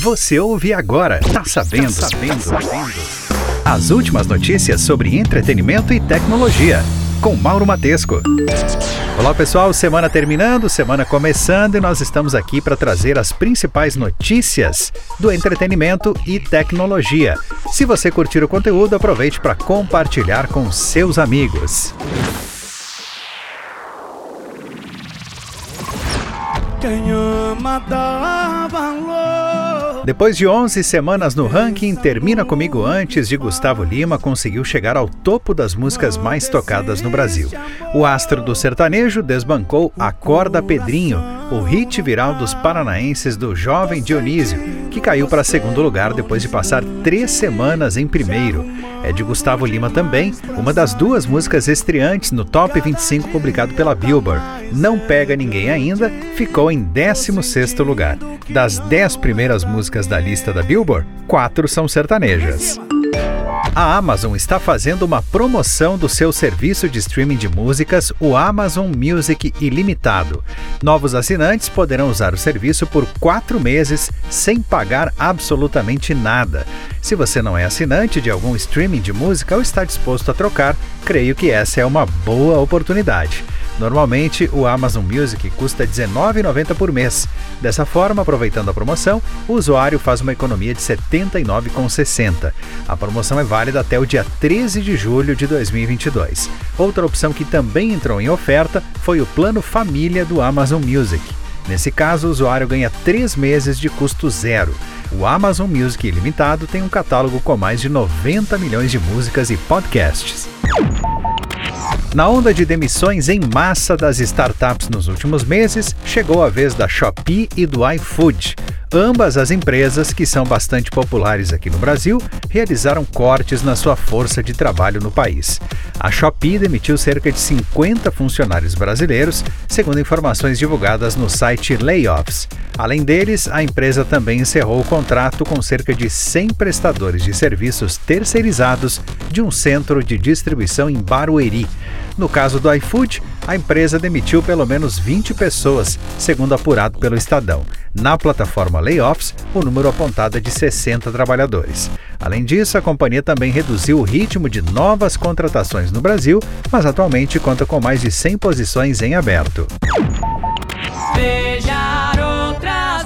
Você ouve agora. Tá sabendo? Tá sabendo? sabendo. As últimas notícias sobre entretenimento e tecnologia. Com Mauro Matesco. Olá pessoal, semana terminando, semana começando e nós estamos aqui para trazer as principais notícias do entretenimento e tecnologia. Se você curtir o conteúdo, aproveite para compartilhar com seus amigos. Quem ama dá valor. Depois de 11 semanas no ranking, Termina Comigo Antes de Gustavo Lima conseguiu chegar ao topo das músicas mais tocadas no Brasil. O astro do sertanejo desbancou Acorda Pedrinho, o hit viral dos paranaenses do jovem Dionísio, que caiu para segundo lugar depois de passar três semanas em primeiro. É de Gustavo Lima também, uma das duas músicas estreantes no Top 25 publicado pela Billboard. Não Pega Ninguém Ainda ficou em 16º lugar. Das 10 primeiras músicas da lista da Billboard, quatro são sertanejas. A Amazon está fazendo uma promoção do seu serviço de streaming de músicas, o Amazon Music Ilimitado. Novos assinantes poderão usar o serviço por quatro meses sem pagar absolutamente nada. Se você não é assinante de algum streaming de música ou está disposto a trocar, creio que essa é uma boa oportunidade. Normalmente, o Amazon Music custa R$19,90 por mês. Dessa forma, aproveitando a promoção, o usuário faz uma economia de R$ 79,60. A promoção é válida até o dia 13 de julho de 2022. Outra opção que também entrou em oferta foi o plano família do Amazon Music. Nesse caso, o usuário ganha três meses de custo zero. O Amazon Music Ilimitado tem um catálogo com mais de 90 milhões de músicas e podcasts. Na onda de demissões em massa das startups nos últimos meses, chegou a vez da Shopee e do iFood. Ambas as empresas, que são bastante populares aqui no Brasil, realizaram cortes na sua força de trabalho no país. A Shopee demitiu cerca de 50 funcionários brasileiros, segundo informações divulgadas no site Layoffs. Além deles, a empresa também encerrou o contrato com cerca de 100 prestadores de serviços terceirizados de um centro de distribuição em Barueri. No caso do iFood, a empresa demitiu pelo menos 20 pessoas, segundo apurado pelo Estadão. Na plataforma Layoffs, o número apontado é de 60 trabalhadores. Além disso, a companhia também reduziu o ritmo de novas contratações no Brasil, mas atualmente conta com mais de 100 posições em aberto.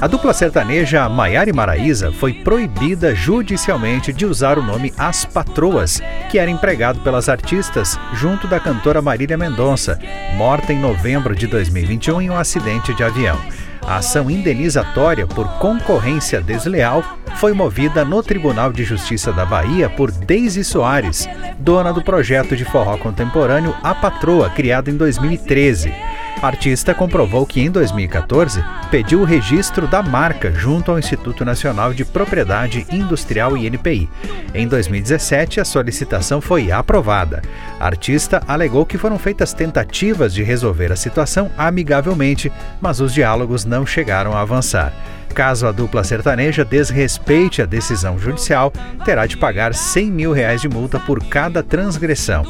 A dupla sertaneja Maiara e Maraíza foi proibida judicialmente de usar o nome As Patroas, que era empregado pelas artistas junto da cantora Marília Mendonça, morta em novembro de 2021 em um acidente de avião. A ação indenizatória por concorrência desleal foi movida no Tribunal de Justiça da Bahia por Deise Soares, dona do projeto de forró contemporâneo A Patroa, criado em 2013. Artista comprovou que em 2014 pediu o registro da marca junto ao Instituto Nacional de Propriedade Industrial INPI. Em 2017, a solicitação foi aprovada. A artista alegou que foram feitas tentativas de resolver a situação amigavelmente, mas os diálogos não chegaram a avançar. Caso a dupla sertaneja desrespeite a decisão judicial, terá de pagar 100 mil reais de multa por cada transgressão.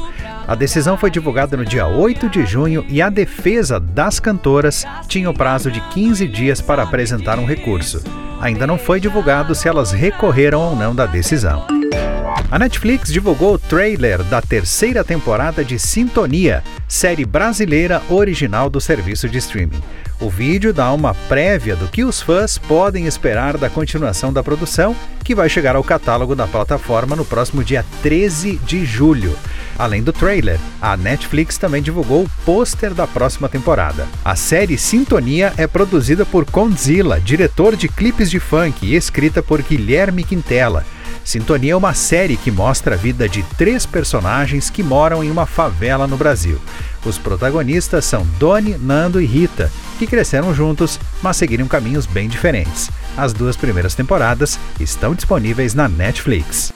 A decisão foi divulgada no dia 8 de junho e a defesa das cantoras tinha o prazo de 15 dias para apresentar um recurso. Ainda não foi divulgado se elas recorreram ou não da decisão. A Netflix divulgou o trailer da terceira temporada de Sintonia, série brasileira original do serviço de streaming. O vídeo dá uma prévia do que os fãs podem esperar da continuação da produção, que vai chegar ao catálogo da plataforma no próximo dia 13 de julho. Além do trailer, a Netflix também divulgou o pôster da próxima temporada. A série Sintonia é produzida por Condzilla, diretor de clipes de funk, e escrita por Guilherme Quintela. Sintonia é uma série que mostra a vida de três personagens que moram em uma favela no Brasil. Os protagonistas são Doni, Nando e Rita, que cresceram juntos, mas seguiram caminhos bem diferentes. As duas primeiras temporadas estão disponíveis na Netflix.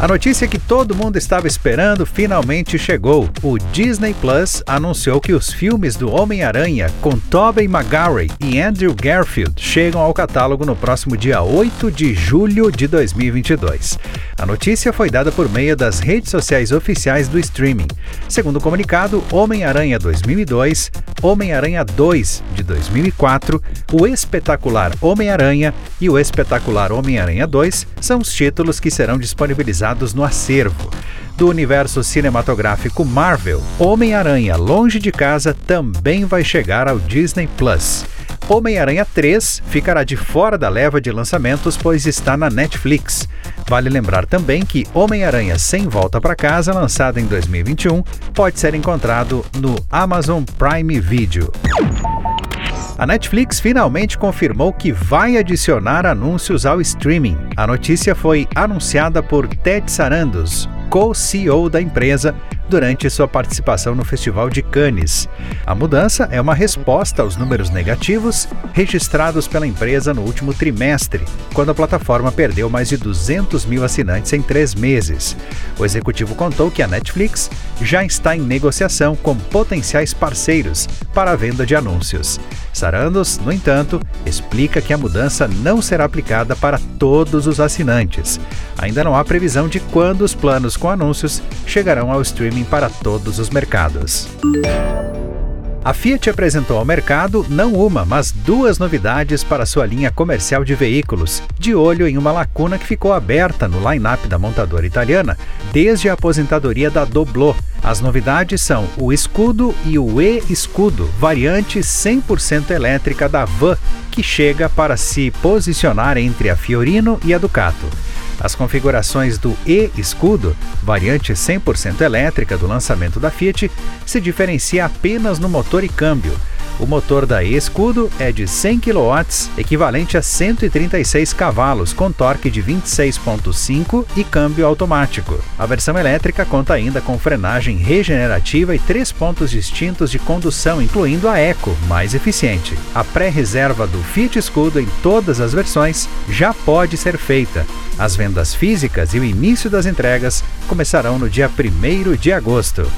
A notícia que todo mundo estava esperando finalmente chegou. O Disney Plus anunciou que os filmes do Homem-Aranha com Tobey Maguire e Andrew Garfield chegam ao catálogo no próximo dia 8 de julho de 2022. A notícia foi dada por meio das redes sociais oficiais do streaming. Segundo o comunicado, Homem-Aranha 2002, Homem-Aranha 2 de 2004, o espetacular Homem-Aranha Homem-Aranha e o espetacular Homem-Aranha 2 são os títulos que serão disponibilizados no acervo. Do universo cinematográfico Marvel, Homem-Aranha Longe de Casa também vai chegar ao Disney Plus. Homem-Aranha 3 ficará de fora da leva de lançamentos, pois está na Netflix. Vale lembrar também que Homem-Aranha Sem Volta para Casa, lançado em 2021, pode ser encontrado no Amazon Prime Video. A Netflix finalmente confirmou que vai adicionar anúncios ao streaming. A notícia foi anunciada por Ted Sarandos, co-CEO da empresa, durante sua participação no Festival de Cannes. A mudança é uma resposta aos números negativos registrados pela empresa no último trimestre, quando a plataforma perdeu mais de 200 mil assinantes em três meses. O executivo contou que a Netflix já está em negociação com potenciais parceiros para a venda de anúncios. Sarandos, no entanto, explica que a mudança não será aplicada para todos os assinantes. Ainda não há previsão de quando os planos com anúncios chegarão ao streaming para todos os mercados. A Fiat apresentou ao mercado não uma, mas duas novidades para sua linha comercial de veículos, de olho em uma lacuna que ficou aberta no line-up da montadora italiana desde a aposentadoria da Doblò. As novidades são o Escudo e o E-Escudo, variante 100% elétrica da Van, que chega para se posicionar entre a Fiorino e a Ducato. As configurações do E-Escudo, variante 100% elétrica do lançamento da Fiat, se diferencia apenas no motor e câmbio. O motor da E-Escudo é de 100 kW, equivalente a 136 cavalos, com torque de 26.5 e câmbio automático. A versão elétrica conta ainda com frenagem regenerativa e três pontos distintos de condução, incluindo a Eco, mais eficiente. A pré-reserva do Fiat Escudo em todas as versões já pode ser feita. As vendas físicas e o início das entregas começarão no dia 1 de agosto.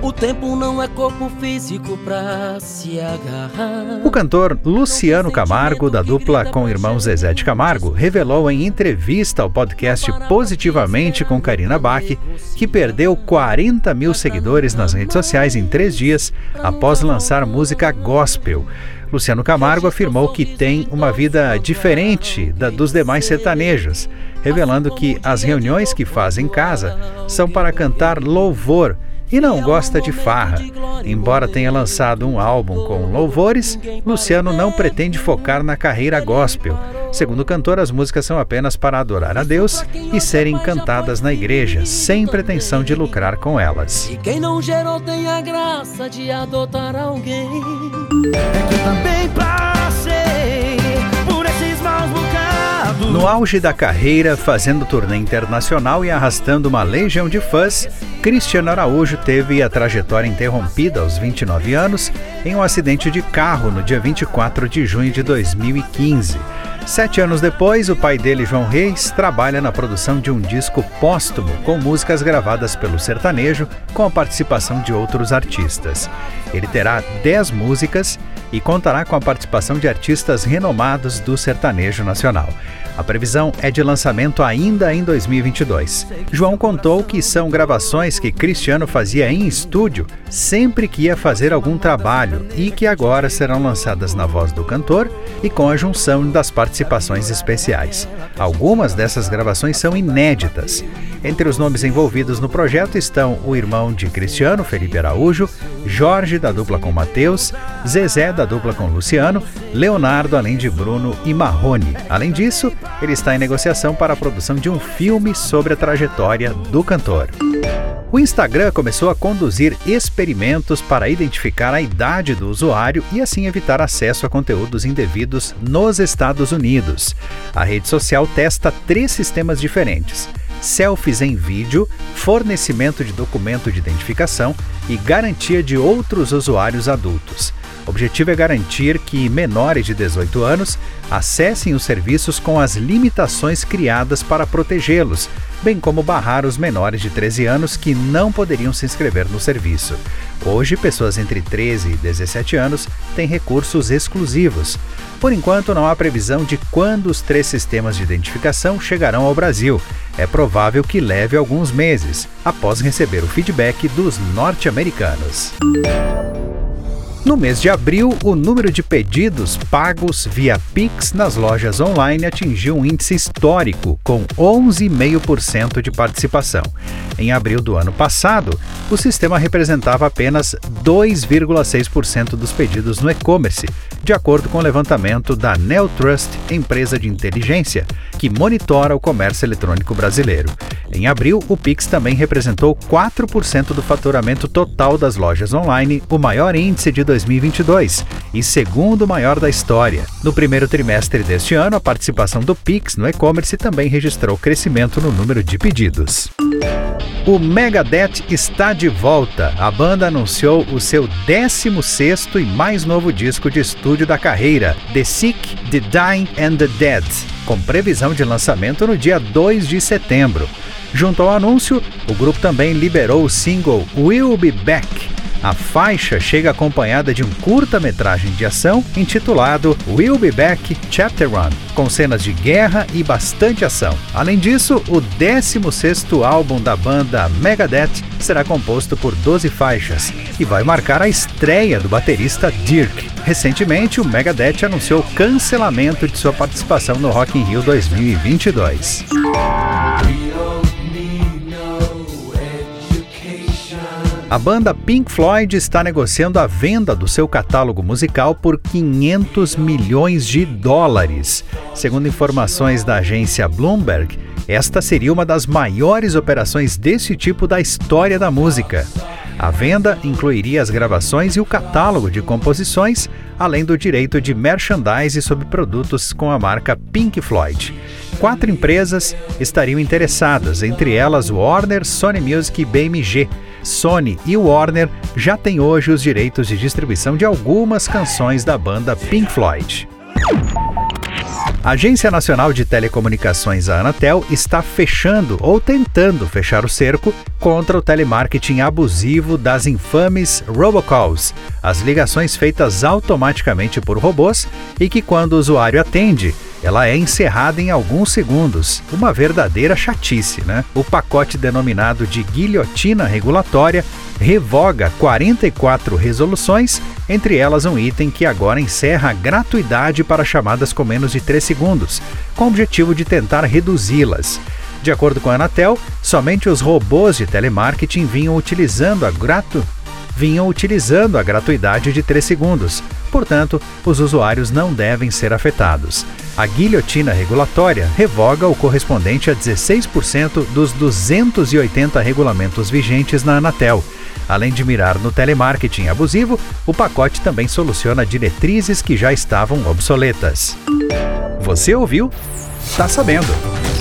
O tempo não é corpo físico pra se agarrar. O cantor Luciano Camargo, da dupla com o irmão Zezé de Camargo, revelou em entrevista ao podcast Positivamente com Karina Bach que perdeu 40 mil seguidores nas redes sociais em três dias após lançar música gospel. Luciano Camargo afirmou que tem uma vida diferente da dos demais sertanejos, revelando que as reuniões que faz em casa são para cantar louvor e não gosta de farra. Embora tenha lançado um álbum com louvores, Luciano não pretende focar na carreira gospel. Segundo o cantor, as músicas são apenas para adorar a Deus e serem cantadas na igreja, sem pretensão de lucrar com elas. E quem não gerou tem a graça de adotar alguém. É que também passei No auge da carreira, fazendo turnê internacional e arrastando uma legião de fãs, Cristiano Araújo teve a trajetória interrompida aos 29 anos em um acidente de carro no dia 24 de junho de 2015. Sete anos depois, o pai dele, João Reis, trabalha na produção de um disco póstumo com músicas gravadas pelo sertanejo com a participação de outros artistas. Ele terá dez músicas e contará com a participação de artistas renomados do sertanejo nacional. A previsão é de lançamento ainda em 2022. João contou que são gravações que Cristiano fazia em estúdio sempre que ia fazer algum trabalho e que agora serão lançadas na voz do cantor e com a junção das participações especiais. Algumas dessas gravações são inéditas. Entre os nomes envolvidos no projeto estão o irmão de Cristiano, Felipe Araújo, Jorge, da dupla com Matheus, Zezé, da dupla com Luciano, Leonardo, além de Bruno e Marrone. Além disso, ele está em negociação para a produção de um filme sobre a trajetória do cantor. O Instagram começou a conduzir experimentos para identificar a idade do usuário e assim evitar acesso a conteúdos indevidos nos Estados Unidos. A rede social testa três sistemas diferentes: selfies em vídeo, fornecimento de documento de identificação e garantia de outros usuários adultos. O objetivo é garantir que menores de 18 anos acessem os serviços com as limitações criadas para protegê-los, bem como barrar os menores de 13 anos que não poderiam se inscrever no serviço. Hoje, pessoas entre 13 e 17 anos têm recursos exclusivos. Por enquanto, não há previsão de quando os três sistemas de identificação chegarão ao Brasil. É provável que leve alguns meses, após receber o feedback dos norte-americanos. No mês de abril, o número de pedidos pagos via Pix nas lojas online atingiu um índice histórico, com 11,5% de participação. Em abril do ano passado, o sistema representava apenas 2,6% dos pedidos no e-commerce, de acordo com o levantamento da Neotrust, empresa de inteligência, que monitora o comércio eletrônico brasileiro. Em abril, o Pix também representou 4% do faturamento total das lojas online, o maior índice de 2022 e segundo maior da história. No primeiro trimestre deste ano, a participação do Pix no e-commerce também registrou crescimento no número de pedidos. O Megadeth está de volta. A banda anunciou o seu 16º e mais novo disco de estúdio da carreira, The Sick, The Dying and The Dead, com previsão de lançamento no dia 2 de setembro. Junto ao anúncio, o grupo também liberou o single We'll Be Back. A faixa chega acompanhada de um curta-metragem de ação intitulado We'll Be Back Chapter 1, com cenas de guerra e bastante ação. Além disso, o 16º álbum da banda Megadeth será composto por 12 faixas e vai marcar a estreia do baterista Dirk. Recentemente, o Megadeth anunciou o cancelamento de sua participação no Rock in Rio 2022. A banda Pink Floyd está negociando a venda do seu catálogo musical por 500 milhões de dólares. Segundo informações da agência Bloomberg, esta seria uma das maiores operações desse tipo da história da música. A venda incluiria as gravações e o catálogo de composições, além do direito de merchandise sobre produtos com a marca Pink Floyd. Quatro empresas estariam interessadas, entre elas Warner, Sony Music e BMG. Sony e Warner já têm hoje os direitos de distribuição de algumas canções da banda Pink Floyd. A Agência Nacional de Telecomunicações, a Anatel, está fechando ou tentando fechar o cerco contra o telemarketing abusivo das infames robocalls, as ligações feitas automaticamente por robôs e que, quando o usuário atende, ela é encerrada em alguns segundos. Uma verdadeira chatice, né? O pacote denominado de guilhotina regulatória revoga 44 resoluções, entre elas um item que agora encerra a gratuidade para chamadas com menos de 3 segundos, com o objetivo de tentar reduzi-las. De acordo com a Anatel, somente os robôs de telemarketing vinham utilizando a gratu vinham utilizando a gratuidade de 3 segundos. Portanto, os usuários não devem ser afetados. A guilhotina regulatória revoga o correspondente a 16% dos 280 regulamentos vigentes na Anatel. Além de mirar no telemarketing abusivo, o pacote também soluciona diretrizes que já estavam obsoletas. Você ouviu? Tá sabendo!